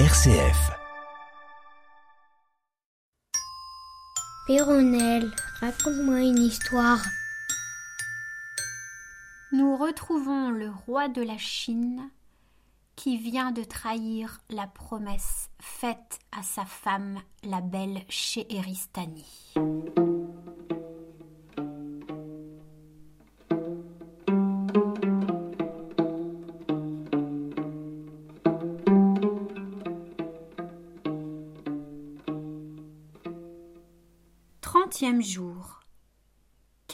RCF. Péronelle, raconte-moi une histoire. Nous retrouvons le roi de la Chine qui vient de trahir la promesse faite à sa femme, la belle Scheheristani.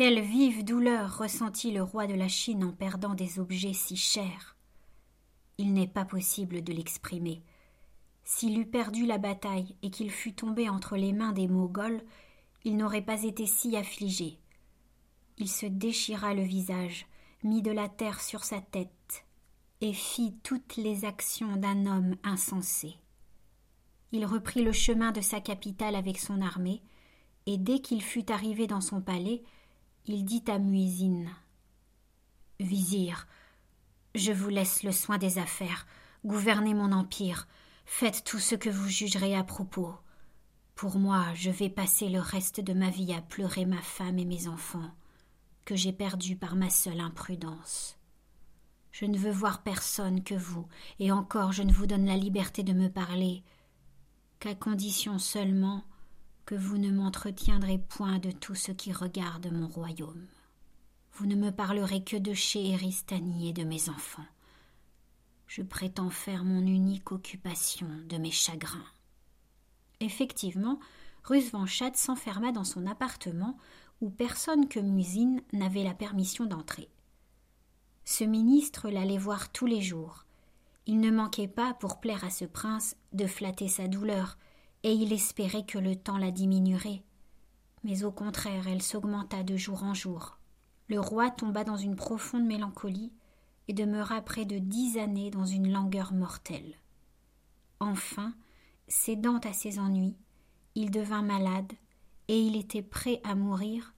Quelle vive douleur ressentit le roi de la Chine en perdant des objets si chers. Il n'est pas possible de l'exprimer. S'il eût perdu la bataille et qu'il fût tombé entre les mains des Moghols, il n'aurait pas été si affligé. Il se déchira le visage, mit de la terre sur sa tête, et fit toutes les actions d'un homme insensé. Il reprit le chemin de sa capitale avec son armée, et dès qu'il fut arrivé dans son palais, il dit à Muizine Vizir, je vous laisse le soin des affaires, gouvernez mon empire, faites tout ce que vous jugerez à propos. Pour moi, je vais passer le reste de ma vie à pleurer ma femme et mes enfants, que j'ai perdus par ma seule imprudence. Je ne veux voir personne que vous, et encore je ne vous donne la liberté de me parler, qu'à condition seulement vous ne m'entretiendrez point de tout ce qui regarde mon royaume. Vous ne me parlerez que de Scheheristani et de mes enfants. Je prétends faire mon unique occupation de mes chagrins. Effectivement, Rusvanchad s'enferma dans son appartement où personne que Musine n'avait la permission d'entrer. Ce ministre l'allait voir tous les jours. Il ne manquait pas, pour plaire à ce prince, de flatter sa douleur, et il espérait que le temps la diminuerait. Mais au contraire, elle s'augmenta de jour en jour. Le roi tomba dans une profonde mélancolie et demeura près de dix années dans une langueur mortelle. Enfin, cédant à ses ennuis, il devint malade et il était prêt à mourir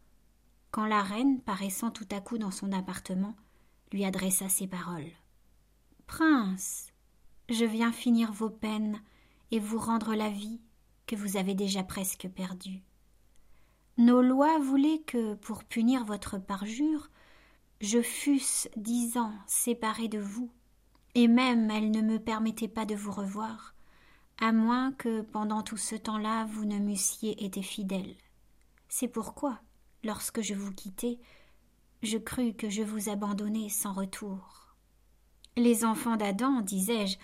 quand la reine, paraissant tout à coup dans son appartement, lui adressa ces paroles. Prince, je viens finir vos peines et vous rendre la vie vous avez déjà presque perdue. Nos lois voulaient que, pour punir votre parjure, je fusse dix ans séparée de vous, et même elles ne me permettaient pas de vous revoir, à moins que pendant tout ce temps-là vous ne m'eussiez été fidèle. C'est pourquoi, lorsque je vous quittai, je crus que je vous abandonnais sans retour. Les enfants d'Adam, disais-je,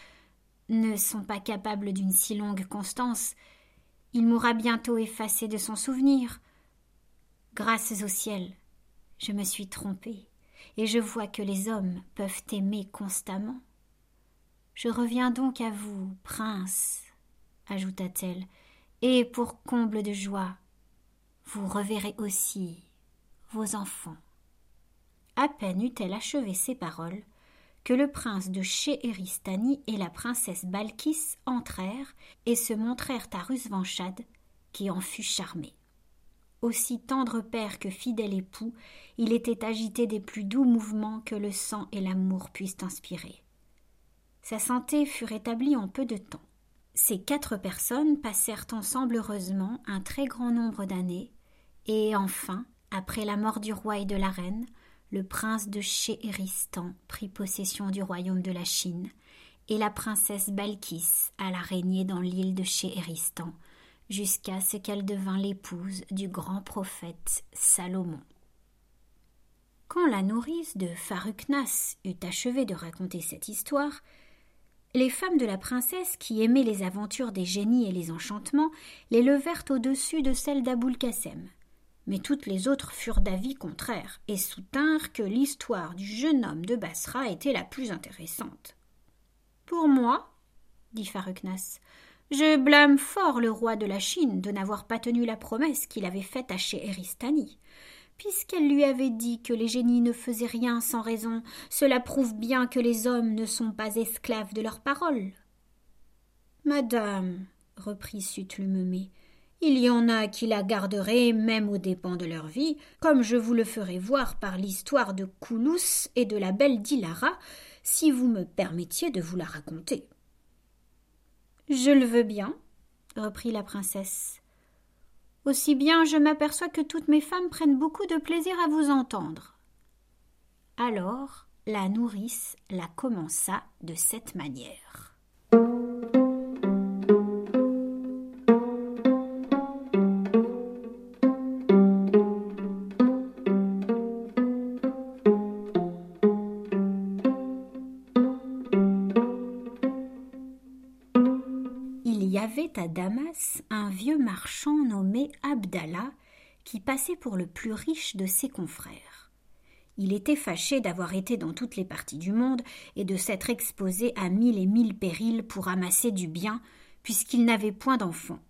ne sont pas capables d'une si longue constance. Il mourra bientôt effacé de son souvenir. Grâce au ciel, je me suis trompée, et je vois que les hommes peuvent aimer constamment. Je reviens donc à vous, prince, ajouta-t-elle, et pour comble de joie, vous reverrez aussi vos enfants. À peine eut-elle achevé ces paroles que le prince de Scheheristani et la princesse Balkis entrèrent et se montrèrent à Rusvanchad, qui en fut charmé. Aussi tendre père que fidèle époux, il était agité des plus doux mouvements que le sang et l'amour puissent inspirer. Sa santé fut rétablie en peu de temps. Ces quatre personnes passèrent ensemble heureusement un très grand nombre d'années, et enfin, après la mort du roi et de la reine, le prince de Scheheristan prit possession du royaume de la Chine, et la princesse Balkis alla régner dans l'île de Scheheristan, jusqu'à ce qu'elle devint l'épouse du grand prophète Salomon. Quand la nourrice de Faruknas eut achevé de raconter cette histoire, les femmes de la princesse, qui aimaient les aventures des génies et les enchantements, les levèrent au-dessus de celles d'Aboul Kassem. Mais toutes les autres furent d'avis contraire et soutinrent que l'histoire du jeune homme de Bassra était la plus intéressante. Pour moi, dit Faruknas, je blâme fort le roi de la Chine de n'avoir pas tenu la promesse qu'il avait faite à Scheheristani. Puisqu'elle lui avait dit que les génies ne faisaient rien sans raison, cela prouve bien que les hommes ne sont pas esclaves de leurs paroles. Madame, reprit Sutlumemé, il y en a qui la garderaient même aux dépens de leur vie, comme je vous le ferai voir par l'histoire de Koulous et de la belle Dilara, si vous me permettiez de vous la raconter. Je le veux bien, reprit la princesse. Aussi bien je m'aperçois que toutes mes femmes prennent beaucoup de plaisir à vous entendre. Alors la nourrice la commença de cette manière. À Damas un vieux marchand nommé Abdallah, qui passait pour le plus riche de ses confrères. Il était fâché d'avoir été dans toutes les parties du monde et de s'être exposé à mille et mille périls pour amasser du bien, puisqu'il n'avait point d'enfants.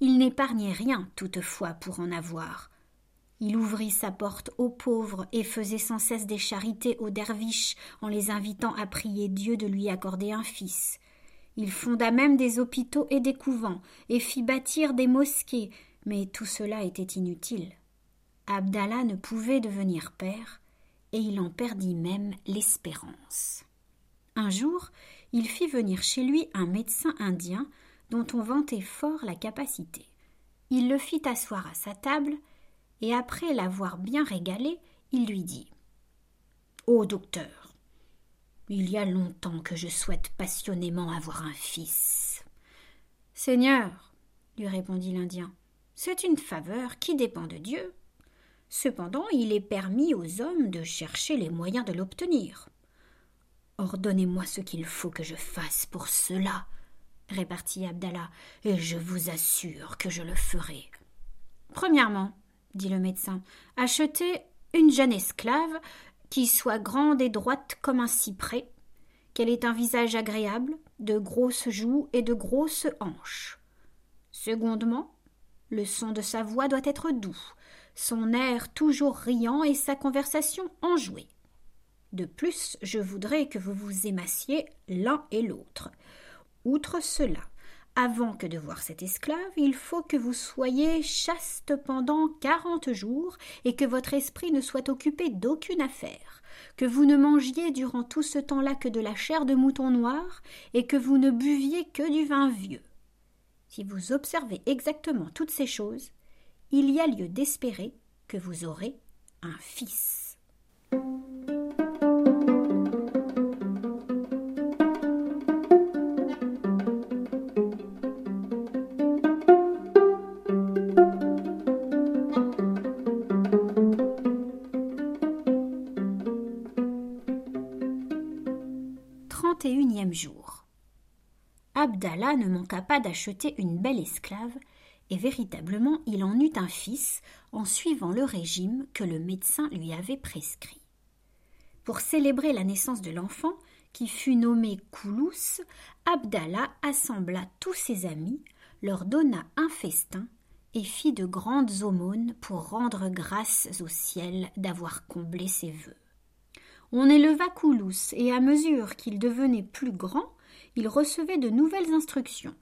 Il n'épargnait rien, toutefois, pour en avoir. Il ouvrit sa porte aux pauvres et faisait sans cesse des charités aux derviches en les invitant à prier Dieu de lui accorder un fils. Il fonda même des hôpitaux et des couvents, et fit bâtir des mosquées, mais tout cela était inutile. Abdallah ne pouvait devenir père, et il en perdit même l'espérance. Un jour, il fit venir chez lui un médecin indien dont on vantait fort la capacité. Il le fit asseoir à sa table, et après l'avoir bien régalé, il lui dit Ô docteur, il y a longtemps que je souhaite passionnément avoir un fils. Seigneur, lui répondit l'Indien, c'est une faveur qui dépend de Dieu. Cependant, il est permis aux hommes de chercher les moyens de l'obtenir. Ordonnez-moi ce qu'il faut que je fasse pour cela, répartit Abdallah, et je vous assure que je le ferai. Premièrement, dit le médecin, achetez une jeune esclave qui soit grande et droite comme un cyprès, qu'elle ait un visage agréable, de grosses joues et de grosses hanches. Secondement, le son de sa voix doit être doux, son air toujours riant et sa conversation enjouée. De plus, je voudrais que vous vous aimassiez l'un et l'autre. Outre cela, avant que de voir cet esclave, il faut que vous soyez chaste pendant quarante jours et que votre esprit ne soit occupé d'aucune affaire, que vous ne mangiez durant tout ce temps-là que de la chair de mouton noir et que vous ne buviez que du vin vieux. Si vous observez exactement toutes ces choses, il y a lieu d'espérer que vous aurez un fils. Abdallah ne manqua pas d'acheter une belle esclave, et véritablement il en eut un fils en suivant le régime que le médecin lui avait prescrit. Pour célébrer la naissance de l'enfant, qui fut nommé Koulous, Abdallah assembla tous ses amis, leur donna un festin et fit de grandes aumônes pour rendre grâce au ciel d'avoir comblé ses vœux. On éleva Koulous, et à mesure qu'il devenait plus grand, il recevait de nouvelles instructions.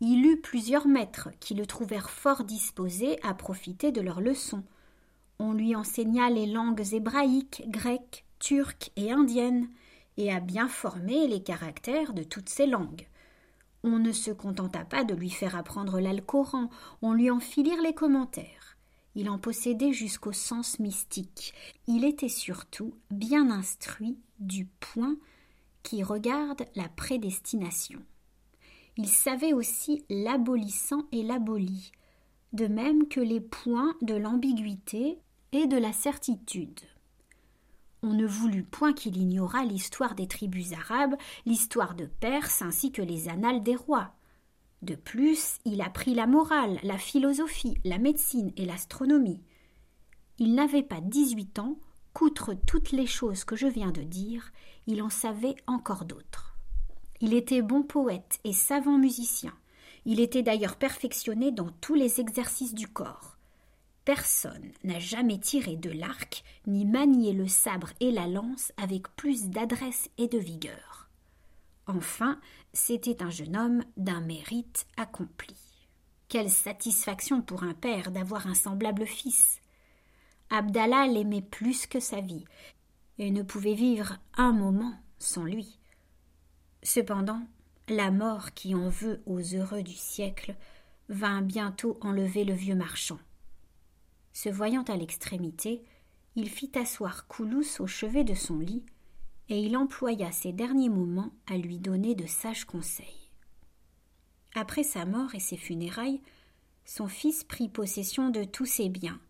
Il eut plusieurs maîtres qui le trouvèrent fort disposé à profiter de leurs leçons. On lui enseigna les langues hébraïques, grecques, turques et indiennes, et à bien former les caractères de toutes ces langues. On ne se contenta pas de lui faire apprendre l'Alcoran, on lui en fit lire les commentaires. Il en possédait jusqu'au sens mystique. Il était surtout bien instruit du point qui regarde la prédestination. Il savait aussi l'abolissant et l'aboli, de même que les points de l'ambiguïté et de la certitude. On ne voulut point qu'il ignorât l'histoire des tribus arabes, l'histoire de Perse ainsi que les annales des rois. De plus, il apprit la morale, la philosophie, la médecine et l'astronomie. Il n'avait pas dix-huit ans qu'outre toutes les choses que je viens de dire, il en savait encore d'autres. Il était bon poète et savant musicien. Il était d'ailleurs perfectionné dans tous les exercices du corps. Personne n'a jamais tiré de l'arc ni manié le sabre et la lance avec plus d'adresse et de vigueur. Enfin, c'était un jeune homme d'un mérite accompli. Quelle satisfaction pour un père d'avoir un semblable fils. Abdallah l'aimait plus que sa vie, et ne pouvait vivre un moment sans lui. Cependant, la mort qui en veut aux heureux du siècle vint bientôt enlever le vieux marchand. Se voyant à l'extrémité, il fit asseoir Coulous au chevet de son lit, et il employa ses derniers moments à lui donner de sages conseils. Après sa mort et ses funérailles, son fils prit possession de tous ses biens.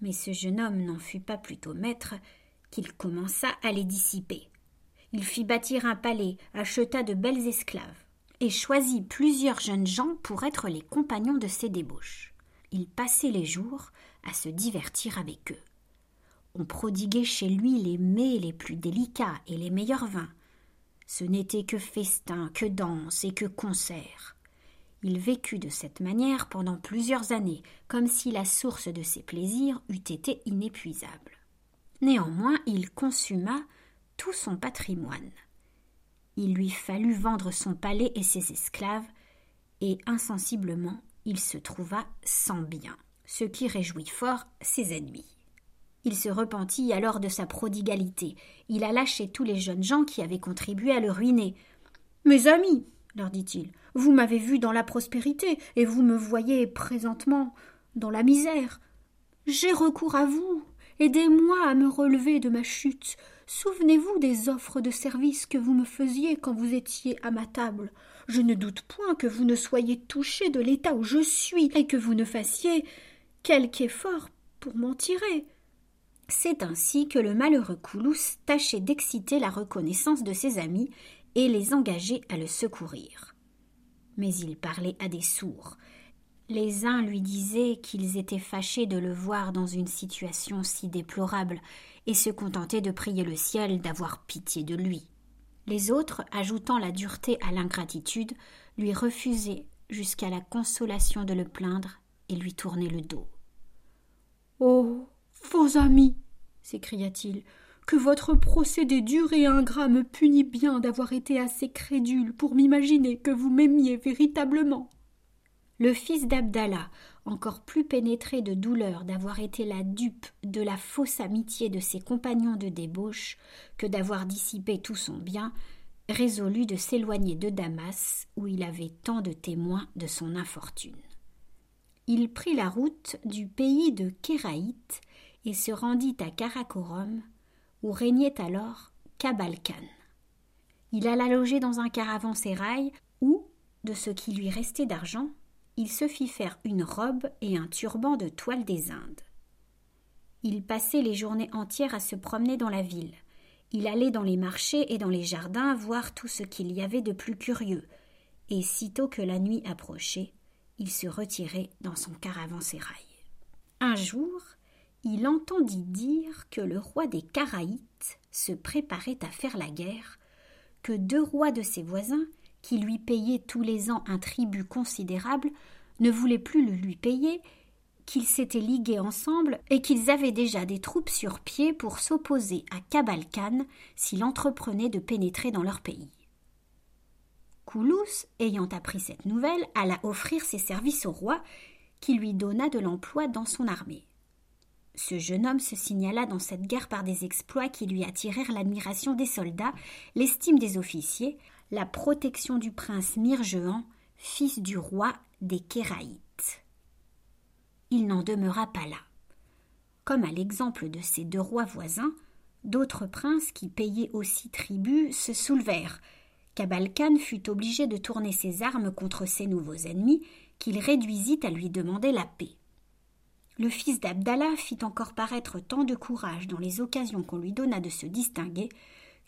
Mais ce jeune homme n'en fut pas plutôt maître qu'il commença à les dissiper. Il fit bâtir un palais, acheta de belles esclaves, et choisit plusieurs jeunes gens pour être les compagnons de ses débauches. Il passait les jours à se divertir avec eux. On prodiguait chez lui les mets les plus délicats et les meilleurs vins. Ce n'était que festins, que danses et que concerts. Il vécut de cette manière pendant plusieurs années, comme si la source de ses plaisirs eût été inépuisable. Néanmoins, il consuma tout son patrimoine. Il lui fallut vendre son palais et ses esclaves, et insensiblement il se trouva sans bien, ce qui réjouit fort ses ennemis. Il se repentit alors de sa prodigalité. Il alla chez tous les jeunes gens qui avaient contribué à le ruiner. Mes amis, leur dit-il, vous m'avez vu dans la prospérité, et vous me voyez présentement dans la misère. J'ai recours à vous. Aidez-moi à me relever de ma chute. Souvenez-vous des offres de service que vous me faisiez quand vous étiez à ma table. Je ne doute point que vous ne soyez touché de l'état où je suis et que vous ne fassiez quelque effort pour m'en tirer. C'est ainsi que le malheureux Coulous tâchait d'exciter la reconnaissance de ses amis et les engager à le secourir. Mais il parlait à des sourds. Les uns lui disaient qu'ils étaient fâchés de le voir dans une situation si déplorable et se contentaient de prier le ciel d'avoir pitié de lui. Les autres, ajoutant la dureté à l'ingratitude, lui refusaient jusqu'à la consolation de le plaindre et lui tourner le dos. Oh Faux amis s'écria-t-il, que votre procédé dur et ingrat me punit bien d'avoir été assez crédule pour m'imaginer que vous m'aimiez véritablement. Le fils d'Abdallah, encore plus pénétré de douleur d'avoir été la dupe de la fausse amitié de ses compagnons de débauche que d'avoir dissipé tout son bien, résolut de s'éloigner de Damas, où il avait tant de témoins de son infortune il prit la route du pays de Kéraït et se rendit à Karakorum, où régnait alors Kabalkan. Il alla loger dans un caravansérail où, de ce qui lui restait d'argent, il se fit faire une robe et un turban de toile des Indes. Il passait les journées entières à se promener dans la ville. Il allait dans les marchés et dans les jardins voir tout ce qu'il y avait de plus curieux, et sitôt que la nuit approchait, il se retirait dans son caravansérail. Un jour, il entendit dire que le roi des Caraïtes se préparait à faire la guerre, que deux rois de ses voisins, qui lui payaient tous les ans un tribut considérable, ne voulaient plus le lui payer, qu'ils s'étaient ligués ensemble et qu'ils avaient déjà des troupes sur pied pour s'opposer à Cabalcan s'il entreprenait de pénétrer dans leur pays. Coulous, ayant appris cette nouvelle, alla offrir ses services au roi, qui lui donna de l'emploi dans son armée. Ce jeune homme se signala dans cette guerre par des exploits qui lui attirèrent l'admiration des soldats, l'estime des officiers, la protection du prince Mirjehan, fils du roi des Kéraïtes. Il n'en demeura pas là. Comme à l'exemple de ces deux rois voisins, d'autres princes qui payaient aussi tribut se soulevèrent, Cabalcan fut obligé de tourner ses armes contre ses nouveaux ennemis, qu'il réduisit à lui demander la paix. Le fils d'Abdallah fit encore paraître tant de courage dans les occasions qu'on lui donna de se distinguer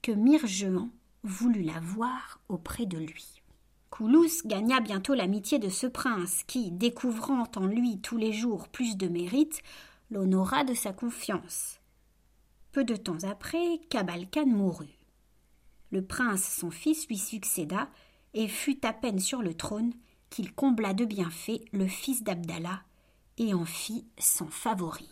que Mirjehan voulut la voir auprès de lui. Coulous gagna bientôt l'amitié de ce prince qui, découvrant en lui tous les jours plus de mérite, l'honora de sa confiance. Peu de temps après, Cabalcan mourut. Le prince son fils lui succéda, et fut à peine sur le trône qu'il combla de bienfaits le fils d'Abdallah, et en fit son favori.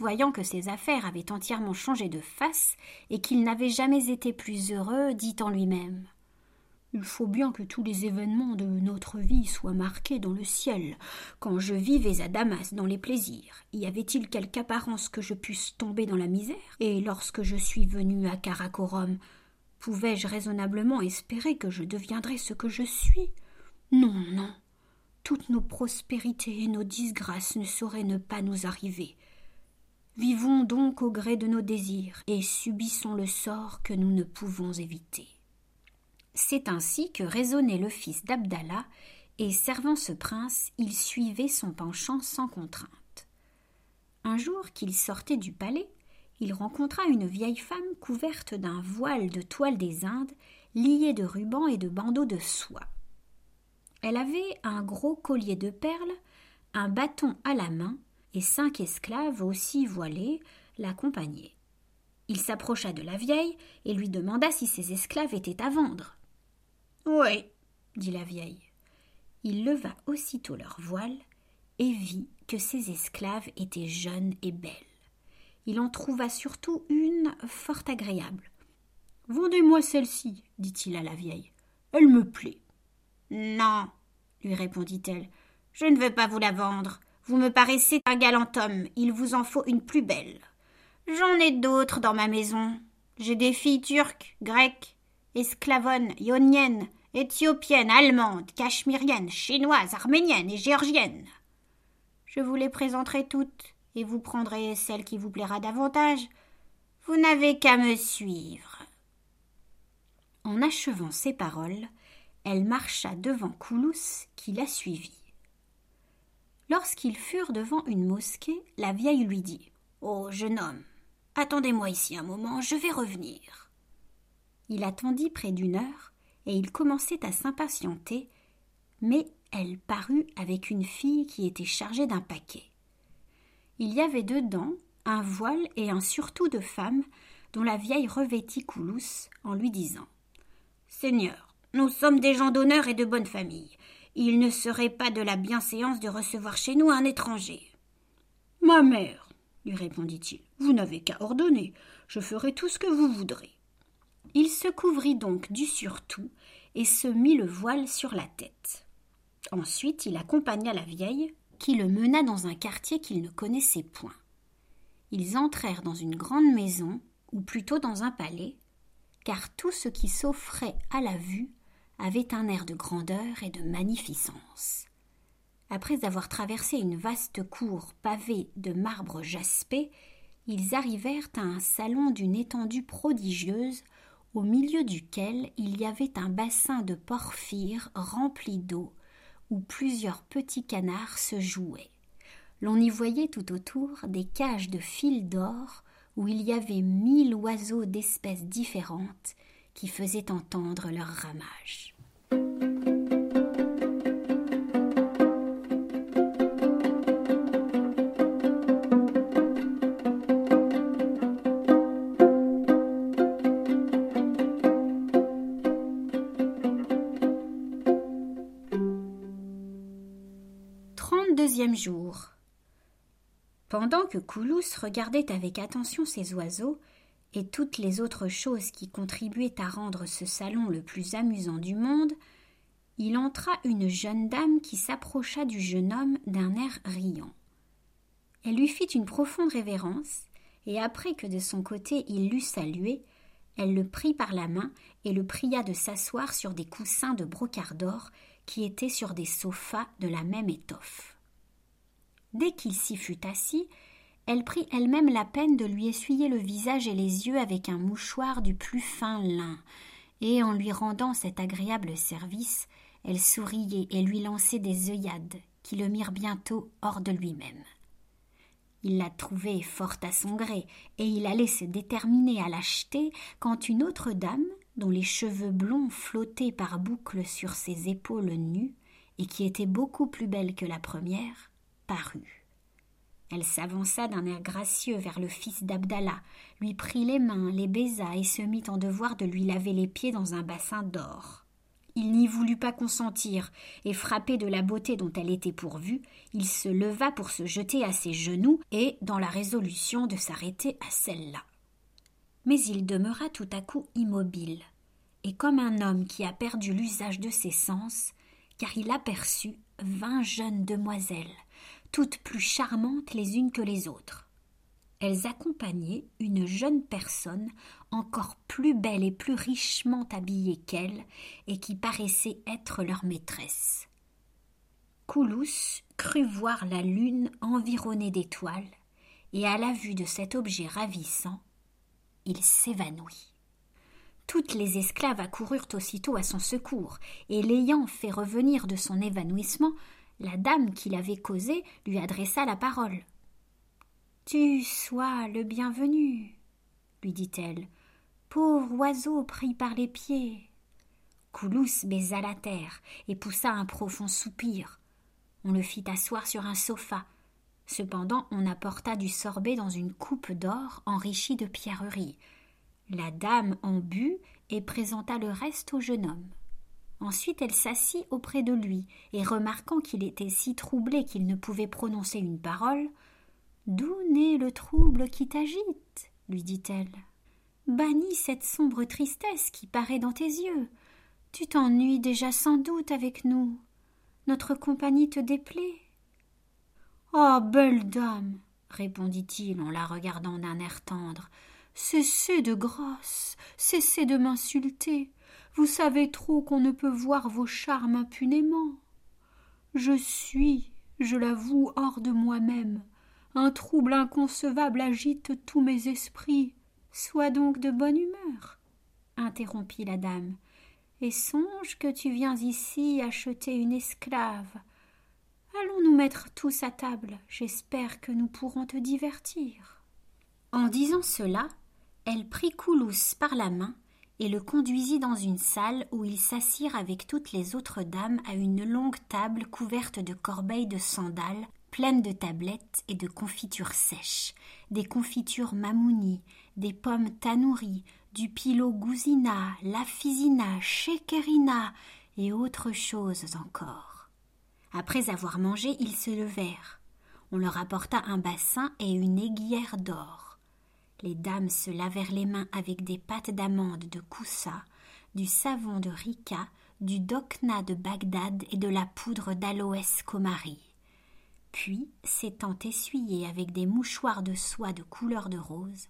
voyant que ses affaires avaient entièrement changé de face et qu'il n'avait jamais été plus heureux, dit en lui-même il faut bien que tous les événements de notre vie soient marqués dans le ciel. Quand je vivais à Damas dans les plaisirs, y avait-il quelque apparence que je pusse tomber dans la misère? Et lorsque je suis venu à Karakorum, pouvais-je raisonnablement espérer que je deviendrais ce que je suis? Non, non. Toutes nos prospérités et nos disgrâces ne sauraient ne pas nous arriver. Vivons donc au gré de nos désirs et subissons le sort que nous ne pouvons éviter. C'est ainsi que raisonnait le fils d'Abdallah, et servant ce prince, il suivait son penchant sans contrainte. Un jour qu'il sortait du palais, il rencontra une vieille femme couverte d'un voile de toile des Indes, liée de rubans et de bandeaux de soie. Elle avait un gros collier de perles, un bâton à la main, et cinq esclaves aussi voilés l'accompagnaient. Il s'approcha de la vieille et lui demanda si ses esclaves étaient à vendre. Oui, dit la vieille. Il leva aussitôt leur voile et vit que ses esclaves étaient jeunes et belles. Il en trouva surtout une fort agréable. Vendez-moi celle-ci, dit-il à la vieille. Elle me plaît. Non, lui répondit-elle, je ne veux pas vous la vendre. Vous me paraissez un galant homme, il vous en faut une plus belle. J'en ai d'autres dans ma maison. J'ai des filles turques, grecques, esclavonnes, ioniennes, éthiopiennes, allemandes, cachemiriennes, chinoises, arméniennes et géorgiennes. Je vous les présenterai toutes, et vous prendrez celle qui vous plaira davantage. Vous n'avez qu'à me suivre. En achevant ces paroles, elle marcha devant Koulous, qui la suivit. Lorsqu'ils furent devant une mosquée, la vieille lui dit oh, jeune homme, attendez-moi ici un moment, je vais revenir. Il attendit près d'une heure, et il commençait à s'impatienter, mais elle parut avec une fille qui était chargée d'un paquet. Il y avait dedans un voile et un surtout de femme dont la vieille revêtit Coulous en lui disant Seigneur, nous sommes des gens d'honneur et de bonne famille. Il ne serait pas de la bienséance de recevoir chez nous un étranger. Ma mère, lui répondit-il, vous n'avez qu'à ordonner. Je ferai tout ce que vous voudrez. Il se couvrit donc du surtout et se mit le voile sur la tête. Ensuite il accompagna la vieille, qui le mena dans un quartier qu'il ne connaissait point. Ils entrèrent dans une grande maison, ou plutôt dans un palais, car tout ce qui s'offrait à la vue avait un air de grandeur et de magnificence. Après avoir traversé une vaste cour pavée de marbre jaspé, ils arrivèrent à un salon d'une étendue prodigieuse au milieu duquel il y avait un bassin de porphyre rempli d'eau, où plusieurs petits canards se jouaient. L'on y voyait tout autour des cages de fil d'or où il y avait mille oiseaux d'espèces différentes qui faisaient entendre leur ramage. Jour. Pendant que Koulous regardait avec attention ces oiseaux et toutes les autres choses qui contribuaient à rendre ce salon le plus amusant du monde, il entra une jeune dame qui s'approcha du jeune homme d'un air riant. Elle lui fit une profonde révérence, et après que de son côté il l'eut salué, elle le prit par la main et le pria de s'asseoir sur des coussins de brocart d'or qui étaient sur des sofas de la même étoffe. Dès qu'il s'y fut assis, elle prit elle-même la peine de lui essuyer le visage et les yeux avec un mouchoir du plus fin lin, et en lui rendant cet agréable service, elle souriait et lui lançait des œillades qui le mirent bientôt hors de lui-même. Il la trouvait fort à son gré, et il allait se déterminer à l'acheter quand une autre dame, dont les cheveux blonds flottaient par boucles sur ses épaules nues, et qui était beaucoup plus belle que la première, Elle s'avança d'un air gracieux vers le fils d'Abdallah, lui prit les mains, les baisa et se mit en devoir de lui laver les pieds dans un bassin d'or. Il n'y voulut pas consentir, et frappé de la beauté dont elle était pourvue, il se leva pour se jeter à ses genoux et dans la résolution de s'arrêter à celle-là. Mais il demeura tout à coup immobile, et comme un homme qui a perdu l'usage de ses sens, car il aperçut vingt jeunes demoiselles, toutes plus charmantes les unes que les autres. Elles accompagnaient une jeune personne encore plus belle et plus richement habillée qu'elle, et qui paraissait être leur maîtresse. Coulous crut voir la lune environnée d'étoiles, et à la vue de cet objet ravissant, il s'évanouit. Toutes les esclaves accoururent aussitôt à son secours, et l'ayant fait revenir de son évanouissement, la dame qui l'avait causé lui adressa la parole. Tu sois le bienvenu, lui dit-elle. Pauvre oiseau pris par les pieds. Coulous baisa la terre et poussa un profond soupir. On le fit asseoir sur un sofa. Cependant, on apporta du sorbet dans une coupe d'or enrichie de pierreries. La dame en but et présenta le reste au jeune homme. Ensuite elle s'assit auprès de lui, et remarquant qu'il était si troublé qu'il ne pouvait prononcer une parole, D'où naît le trouble qui t'agite? lui dit-elle. Bannis cette sombre tristesse qui paraît dans tes yeux. Tu t'ennuies déjà sans doute avec nous. Notre compagnie te déplaît. Ah. belle dame, répondit-il en la regardant d'un air tendre. Cessez de grâce, cessez de m'insulter. Vous savez trop qu'on ne peut voir vos charmes impunément. Je suis, je l'avoue, hors de moi-même. Un trouble inconcevable agite tous mes esprits. Sois donc de bonne humeur, interrompit la dame, et songe que tu viens ici acheter une esclave. Allons nous mettre tous à table, j'espère que nous pourrons te divertir. En disant cela, elle prit Coulous par la main et le conduisit dans une salle où ils s'assirent avec toutes les autres dames à une longue table couverte de corbeilles de sandales, pleines de tablettes et de confitures sèches, des confitures mamouni, des pommes tanouries, du pilot gouzina, lafizina, shekerina et autres choses encore. Après avoir mangé, ils se levèrent. On leur apporta un bassin et une aiguillère d'or. Les dames se lavèrent les mains avec des pâtes d'amande de Koussa, du savon de Rika, du dokna de Bagdad et de la poudre d'aloès comari. Puis, s'étant essuyées avec des mouchoirs de soie de couleur de rose,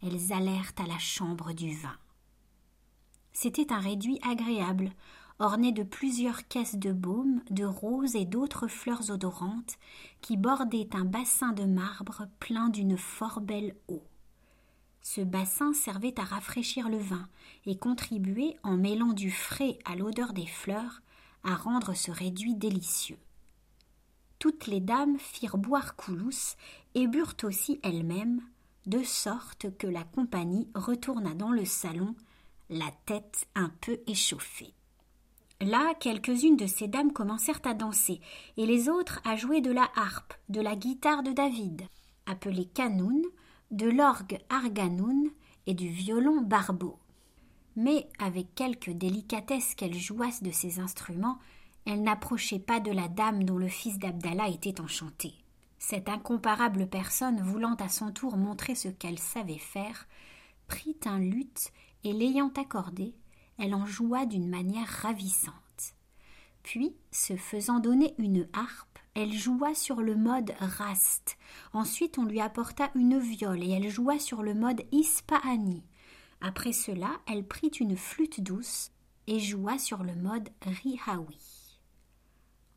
elles allèrent à la chambre du vin. C'était un réduit agréable, orné de plusieurs caisses de baume, de roses et d'autres fleurs odorantes, qui bordaient un bassin de marbre plein d'une fort belle eau. Ce bassin servait à rafraîchir le vin et contribuait, en mêlant du frais à l'odeur des fleurs, à rendre ce réduit délicieux. Toutes les dames firent boire Coulous et burent aussi elles-mêmes, de sorte que la compagnie retourna dans le salon, la tête un peu échauffée. Là, quelques-unes de ces dames commencèrent à danser, et les autres à jouer de la harpe, de la guitare de David, appelée canoun, de l'orgue arganoun et du violon barbeau. Mais avec quelque délicatesse qu'elle jouasse de ces instruments, elle n'approchait pas de la dame dont le fils d'Abdallah était enchanté. Cette incomparable personne, voulant à son tour montrer ce qu'elle savait faire, prit un luth et l'ayant accordé, elle en joua d'une manière ravissante. Puis, se faisant donner une harpe, elle joua sur le mode rast. Ensuite, on lui apporta une viole et elle joua sur le mode ispaani. Après cela, elle prit une flûte douce et joua sur le mode rihawi.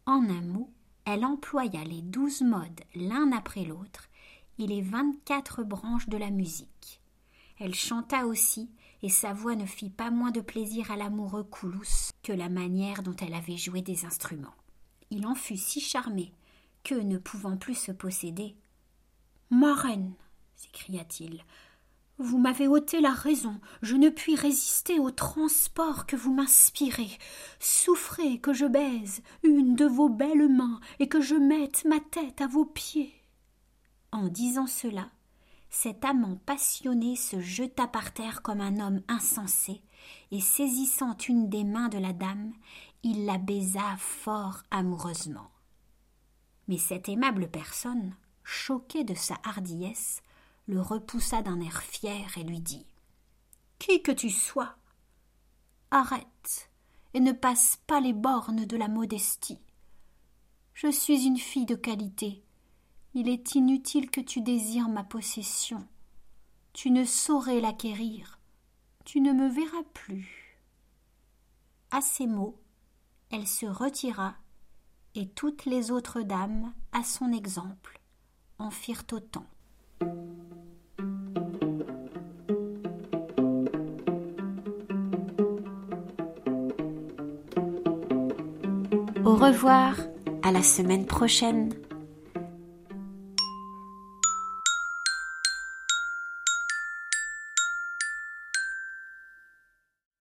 En un mot, elle employa les douze modes l'un après l'autre et les vingt-quatre branches de la musique. Elle chanta aussi, et sa voix ne fit pas moins de plaisir à l'amoureux Coulous que la manière dont elle avait joué des instruments. Il en fut si charmé que, ne pouvant plus se posséder, Ma reine, s'écria-t-il, vous m'avez ôté la raison, je ne puis résister au transport que vous m'inspirez. Souffrez que je baise une de vos belles mains et que je mette ma tête à vos pieds. En disant cela, cet amant passionné se jeta par terre comme un homme insensé, et saisissant une des mains de la dame, il la baisa fort amoureusement. Mais cette aimable personne, choquée de sa hardiesse, le repoussa d'un air fier et lui dit Qui que tu sois, arrête et ne passe pas les bornes de la modestie. Je suis une fille de qualité. Il est inutile que tu désires ma possession. Tu ne saurais l'acquérir. Tu ne me verras plus. À ces mots, elle se retira, et toutes les autres dames, à son exemple, en firent autant. Au revoir, à la semaine prochaine.